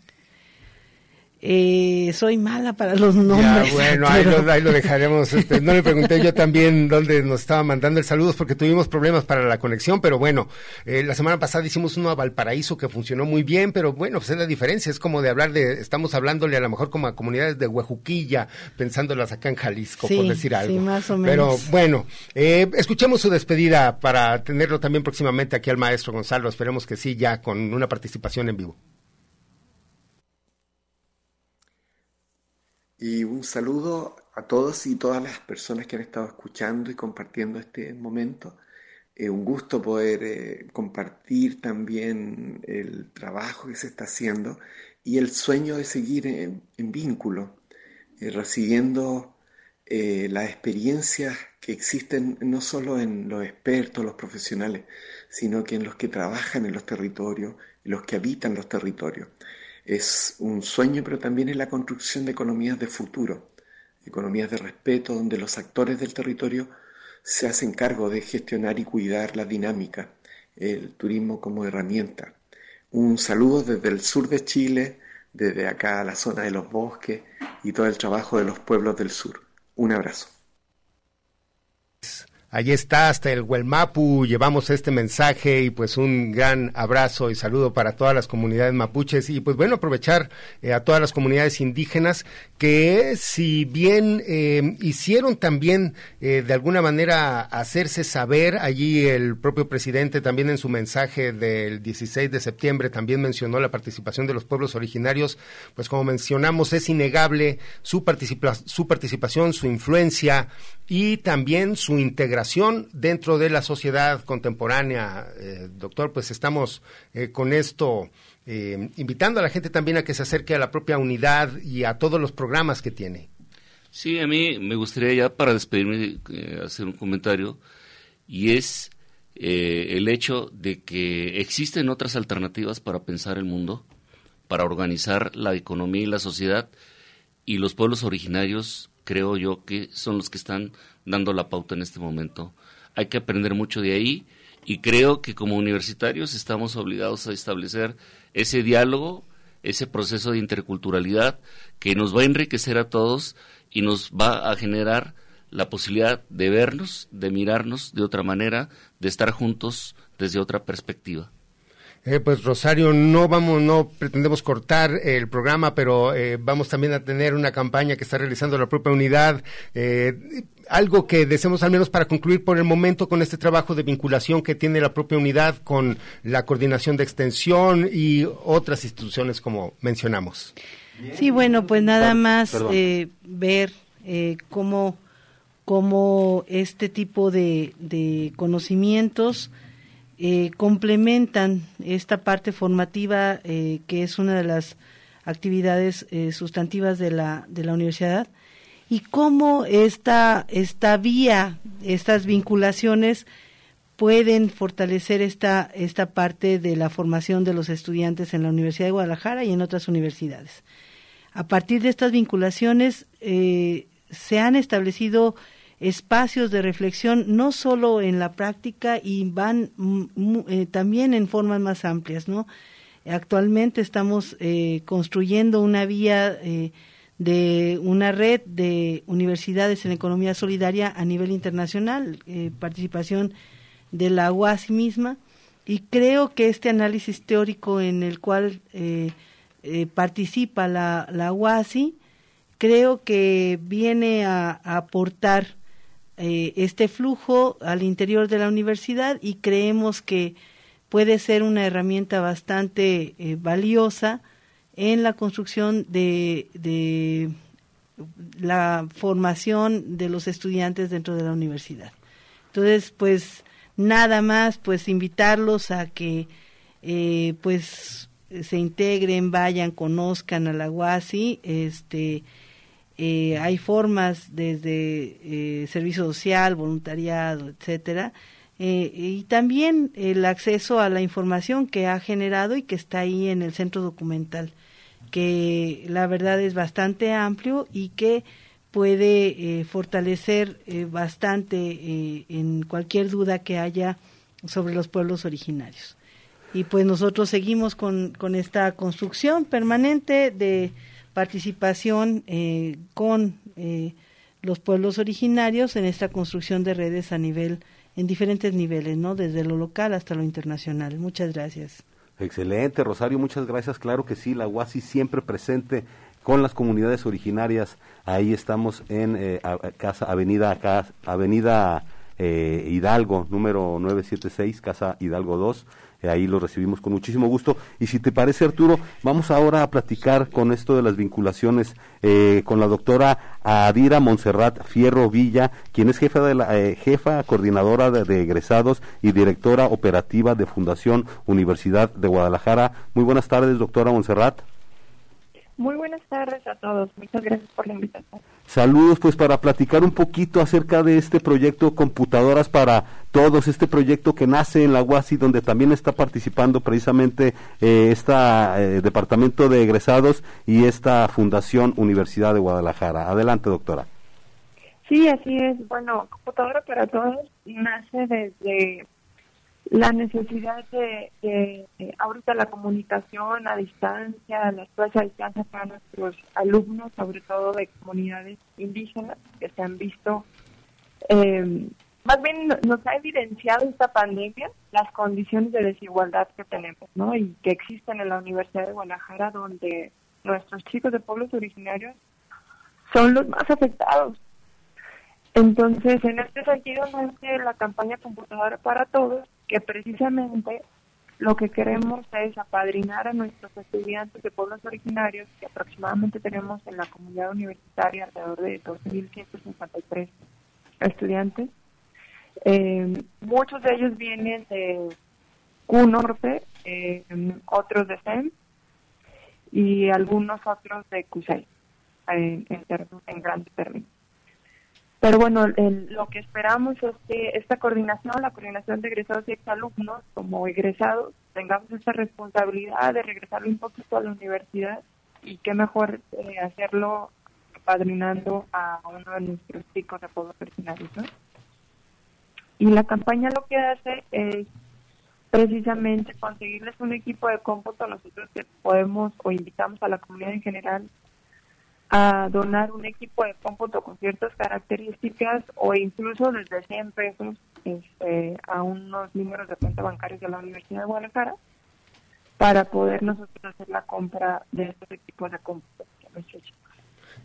Eh, soy mala para los nombres. bueno, ahí, lo, dejaremos. Este, no le pregunté yo también dónde nos estaba mandando el saludos porque tuvimos problemas para la conexión, pero bueno, eh, la semana pasada hicimos uno a Valparaíso que funcionó muy bien, pero bueno, pues es la diferencia, es como de hablar de, estamos hablándole a lo mejor como a comunidades de Huejuquilla, pensándolas acá en Jalisco, por decir algo. Sí, más o menos. Pero bueno, eh, escuchemos su despedida para tenerlo también próximamente aquí al maestro Gonzalo, esperemos que sí, ya con una participación en vivo. Y un saludo a todos y todas las personas que han estado escuchando y compartiendo este momento. Eh, un gusto poder eh, compartir también el trabajo que se está haciendo y el sueño de seguir en, vínculo, eh, recibiendo las experiencias que existen no solo en los expertos, los profesionales, sino que en los que trabajan en los territorios, los que habitan los territorios es un sueño, pero también es la construcción de economías de futuro, economías de respeto, donde los actores del territorio se hacen cargo de gestionar y cuidar la dinámica, el turismo como herramienta. Un saludo desde el sur de Chile, desde acá a la zona de los bosques y todo el trabajo de los pueblos del sur. Un abrazo. Allí está, hasta el Huelmapu, llevamos este mensaje y pues un gran abrazo y saludo para todas las comunidades mapuches y pues bueno, aprovechar eh, a todas las comunidades indígenas que si bien eh, hicieron también eh, de alguna manera hacerse saber, allí el propio presidente también en su mensaje del 16 de septiembre también mencionó la participación de los pueblos originarios, pues como mencionamos es innegable su, su participación, su influencia y también su integración dentro de la sociedad contemporánea. Eh, doctor, pues estamos eh, con esto eh, invitando a la gente también a que se acerque a la propia unidad y a todos los programas que tiene. Sí, a mí me gustaría ya para despedirme hacer un comentario y es el hecho de que existen otras alternativas para pensar el mundo, para organizar la economía y la sociedad y los pueblos originarios creo yo que son los que están dando la pauta en este momento. Hay que aprender mucho de ahí y creo que como universitarios estamos obligados a establecer ese diálogo, ese proceso de interculturalidad que nos va a enriquecer a todos y nos va a generar la posibilidad de vernos, de mirarnos de otra manera, de estar juntos desde otra perspectiva. Eh, pues Rosario, no vamos, no pretendemos cortar el programa, pero eh, vamos también a tener una campaña que está realizando la propia unidad. Eh, algo que deseamos al menos para concluir por el momento con este trabajo de vinculación que tiene la propia unidad con la coordinación de extensión y otras instituciones como mencionamos. Sí, bueno, pues nada más ver cómo, cómo este tipo de, de conocimientos eh, complementan esta parte formativa eh, que es una de las actividades eh, sustantivas de la, de la universidad y cómo esta, esta vía, estas vinculaciones pueden fortalecer esta, esta parte de la formación de los estudiantes en la Universidad de Guadalajara y en otras universidades. A partir de estas vinculaciones se han establecido espacios de reflexión no solo en la práctica y van eh, también en formas más amplias, ¿no? Actualmente estamos eh, construyendo una vía eh, de una red de universidades en economía solidaria a nivel internacional, participación de la UASI misma, y creo que este análisis teórico en el cual participa la, la UASI, creo que viene a aportar eh, este flujo al interior de la universidad y creemos que puede ser una herramienta bastante eh, valiosa en la construcción de, de, la formación de los estudiantes dentro de la universidad. Entonces, pues nada más, pues invitarlos a que eh, pues se integren, vayan, conozcan a la UASI, este, eh, hay formas desde eh, servicio social, voluntariado, etcétera, eh, y también el acceso a la información que ha generado y que está ahí en el centro documental, que la verdad es bastante amplio y que puede fortalecer bastante en cualquier duda que haya sobre los pueblos originarios. Y pues nosotros seguimos con, con esta construcción permanente de participación eh, con eh, los pueblos originarios en esta construcción de redes a nivel, en diferentes niveles, ¿no? Desde lo local hasta lo internacional. Muchas gracias. Excelente, Rosario, muchas gracias. Claro que sí, la UASI siempre presente con las comunidades originarias. Ahí estamos en eh, casa Avenida Avenida Hidalgo, número 976, Casa Hidalgo 2 eh, ahí lo recibimos con muchísimo gusto. Y si te parece, Arturo, vamos ahora a platicar con esto de las vinculaciones eh, con la doctora Adira Montserrat Fierro Villa, quien es jefa, de la, eh, jefa coordinadora de, egresados y directora operativa de Fundación Universidad de Guadalajara. Muy buenas tardes, doctora Montserrat. Muy buenas tardes a todos. Muchas gracias por la invitación. Saludos, pues para platicar un poquito acerca de este proyecto Computadoras para Todos, este proyecto que nace en la UASI, donde también está participando precisamente eh, este Departamento de Egresados y esta Fundación Universidad de Guadalajara. Adelante, doctora. Sí, así es. Bueno, Computadora para Todos nace desde la necesidad de, ahorita la comunicación a distancia, la clases a distancia para nuestros alumnos, sobre todo de comunidades indígenas que se han visto, eh, más bien nos ha evidenciado esta pandemia las condiciones de desigualdad que tenemos, ¿no? Y que existen en la Universidad de Guadalajara, donde nuestros chicos de pueblos originarios son los más afectados. Entonces, en este sentido, nace la campaña Computadora para Todos, que precisamente lo que queremos es apadrinar a nuestros estudiantes de pueblos originarios, que aproximadamente tenemos en la comunidad universitaria alrededor de 12.153 estudiantes. Eh, muchos de ellos vienen de Q Norte, eh, otros de SEM y algunos otros de CUSEI, en, en, en grandes términos. Pero bueno, lo que esperamos es que esta coordinación, la coordinación de egresados y exalumnos, como egresados, tengamos esta responsabilidad de regresar un poquito a la universidad y qué mejor eh, hacerlo apadrinando a uno de nuestros chicos de pueblos originarios, ¿no? Y la campaña lo que hace es precisamente conseguirles un equipo de cómputo. Nosotros que podemos o invitamos a la comunidad en general a donar un equipo de cómputo con ciertas características o incluso desde 100 pesos este, a unos números de cuenta bancarios de la Universidad de Guadalajara para poder nosotros hacer la compra de estos equipos de cómputo.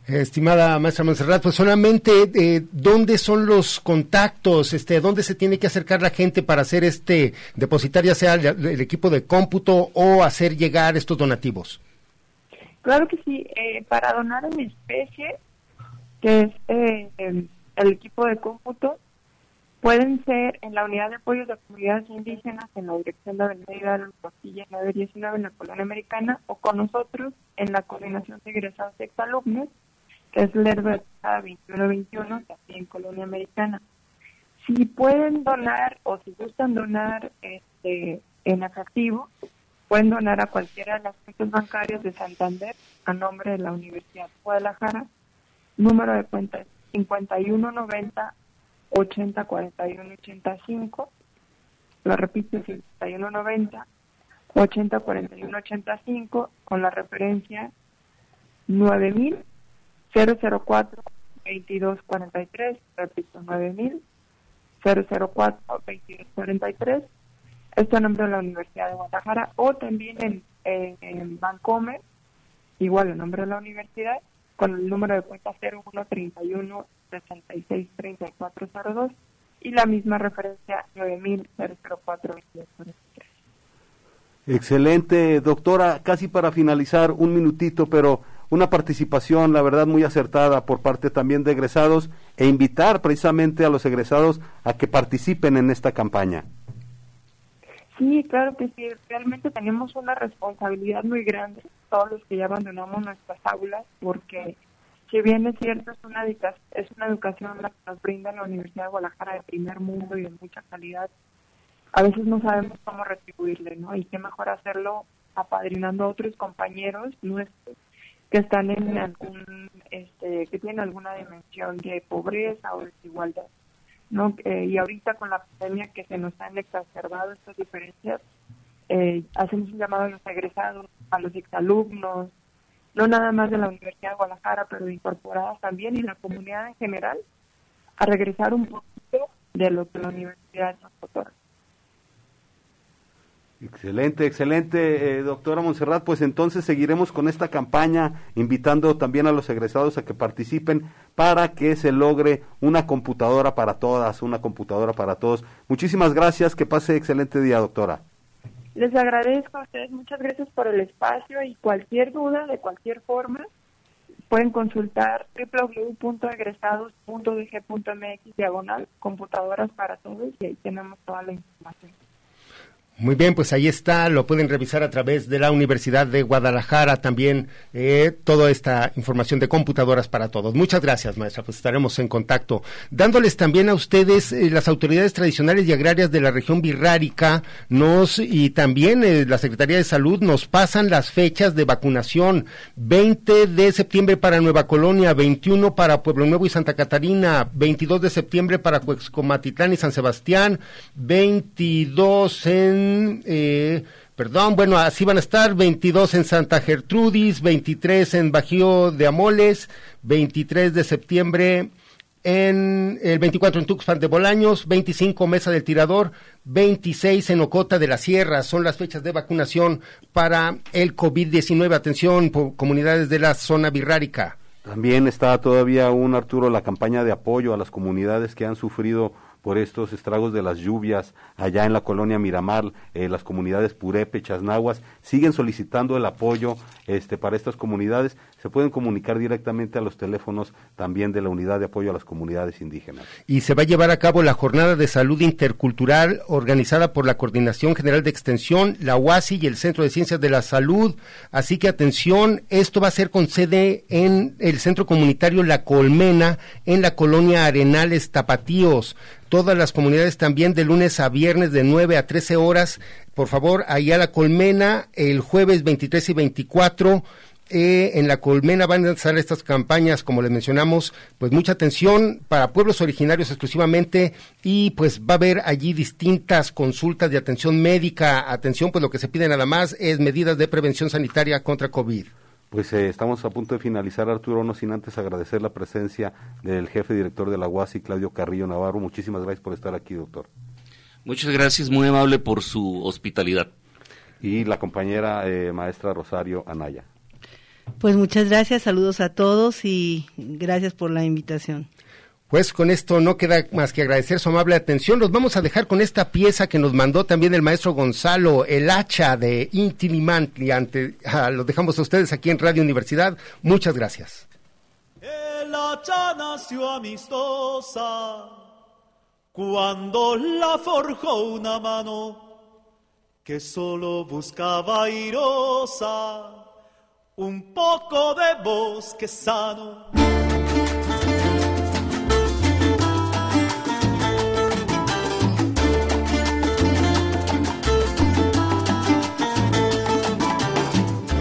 Estimada maestra Monserrat, pues solamente eh, dónde son los contactos, este, dónde se tiene que acercar la gente para hacer este, depositar ya sea el, equipo de cómputo o hacer llegar estos donativos. Claro que sí, eh, para donar en especie, que es eh, el, equipo de cómputo, pueden ser en la unidad de apoyo de comunidades indígenas en la dirección de Avenida Hidalgo Costilla 919 en la Colonia Americana o con nosotros en la coordinación de egresados y exalumnos es Lerdo 2121, también Colonia Americana. Si pueden donar o si gustan donar este, en efectivo, pueden donar a cualquiera de las cuentas bancarias de Santander a nombre de la Universidad de Guadalajara. Número de cuenta es 5190 8041 85. Lo repito, 5190 8041 85 con la referencia 9000 004 2243, repito, 9000 004 2243. Esto en nombre de la Universidad de Guadalajara o también en, en, Bancomer, igual en nombre de la universidad, con el número de cuenta 0131 66 3402 y la misma referencia 9000 004 2243. Excelente, doctora. Casi para finalizar, un minutito, pero una participación, la verdad, muy acertada por parte también de egresados e invitar precisamente a los egresados a que participen en esta campaña. Sí, claro que sí. Realmente tenemos una responsabilidad muy grande, todos los que ya abandonamos nuestras aulas, porque si bien es cierto, es una, es una educación la que nos brinda la Universidad de Guadalajara de primer mundo y de mucha calidad, a veces no sabemos cómo retribuirle, ¿no? Y qué mejor hacerlo apadrinando a otros compañeros nuestros que están en algún, este, que tienen alguna dimensión de pobreza o desigualdad, ¿no? Eh, y ahorita con la pandemia que se nos han exacerbado estas diferencias, eh, hacemos un llamado a los egresados, a los exalumnos, no nada más de la Universidad de Guadalajara, pero incorporadas también y la comunidad en general, a regresar un poquito de lo que la universidad nos otorga. Excelente, excelente, eh, doctora Monserrat. Pues entonces seguiremos con esta campaña, invitando también a los egresados a que participen para que se logre una computadora para todas, una computadora para todos. Muchísimas gracias, que pase excelente día, doctora. Les agradezco a ustedes, muchas gracias por el espacio y cualquier duda, de cualquier forma, pueden consultar www.egresados.dg.mx diagonal computadoras para todos y ahí tenemos toda la información. Muy bien, pues ahí está, lo pueden revisar a través de la Universidad de Guadalajara también eh, toda esta información de computadoras para todos. Muchas gracias, maestra, pues estaremos en contacto. Dándoles también a ustedes, eh, las autoridades tradicionales y agrarias de la región birrárica nos y también eh, la Secretaría de Salud nos pasan las fechas de vacunación. 20 de septiembre para Nueva Colonia, 21 para Pueblo Nuevo y Santa Catarina, 22 de septiembre para Cuexcomatitlán y San Sebastián, 22 en eh, perdón, bueno, así van a estar, 22 en Santa Gertrudis, 23 en Bajío de Amoles, 23 de septiembre en el 24 en Tuxpan de Bolaños, 25 Mesa del Tirador, 26 en Ocota de la Sierra. Son las fechas de vacunación para el COVID-19. Atención, comunidades de la zona birrárica. También está todavía un Arturo la campaña de apoyo a las comunidades que han sufrido por estos estragos de las lluvias allá en la colonia Miramar, eh, las comunidades Purépechas, Nahuas, siguen solicitando el apoyo este, para estas comunidades se pueden comunicar directamente a los teléfonos también de la Unidad de Apoyo a las Comunidades Indígenas. Y se va a llevar a cabo la Jornada de Salud Intercultural organizada por la Coordinación General de Extensión, la UASI y el Centro de Ciencias de la Salud. Así que atención, esto va a ser con sede en el Centro Comunitario La Colmena, en la colonia Arenales Tapatíos todas las comunidades también de lunes a viernes de 9 a 13 horas. Por favor, ahí a la colmena el jueves 23 y 24 eh, en la Colmena van a lanzar estas campañas, como les mencionamos, pues mucha atención para pueblos originarios exclusivamente y pues va a haber allí distintas consultas de atención médica, atención, pues lo que se pide nada más es medidas de prevención sanitaria contra COVID. Pues eh, estamos a punto de finalizar, Arturo, no sin antes agradecer la presencia del jefe director de la UASI, Claudio Carrillo Navarro. Muchísimas gracias por estar aquí, doctor. Muchas gracias, muy amable por su hospitalidad. Y la compañera eh, maestra Rosario Anaya. Pues muchas gracias, saludos a todos y gracias por la invitación. Pues con esto no queda más que agradecer su amable atención. Los vamos a dejar con esta pieza que nos mandó también el maestro Gonzalo, el hacha de Intimimantli. Ante, ah, lo dejamos a ustedes aquí en Radio Universidad. Muchas gracias. El hacha nació amistosa cuando la forjó una mano que solo buscaba airosa un poco de bosque sano.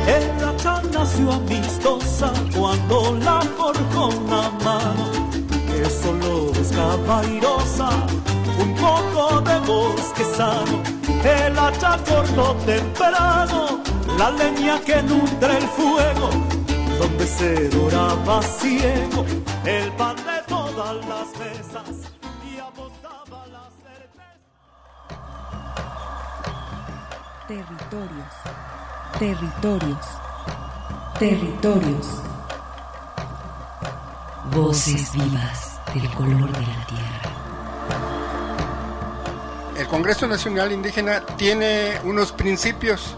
El hacha nació amistosa cuando la forjó una mano que solo buscaba airosa un poco de bosque sano. El hacha cortó temprano la leña que nutre el fuego, donde se doraba ciego el pan de todas las mesas y apostaba la certeza. Territorios. Territorios. Territorios. Voces vivas del color de la tierra. El Congreso Nacional Indígena tiene unos principios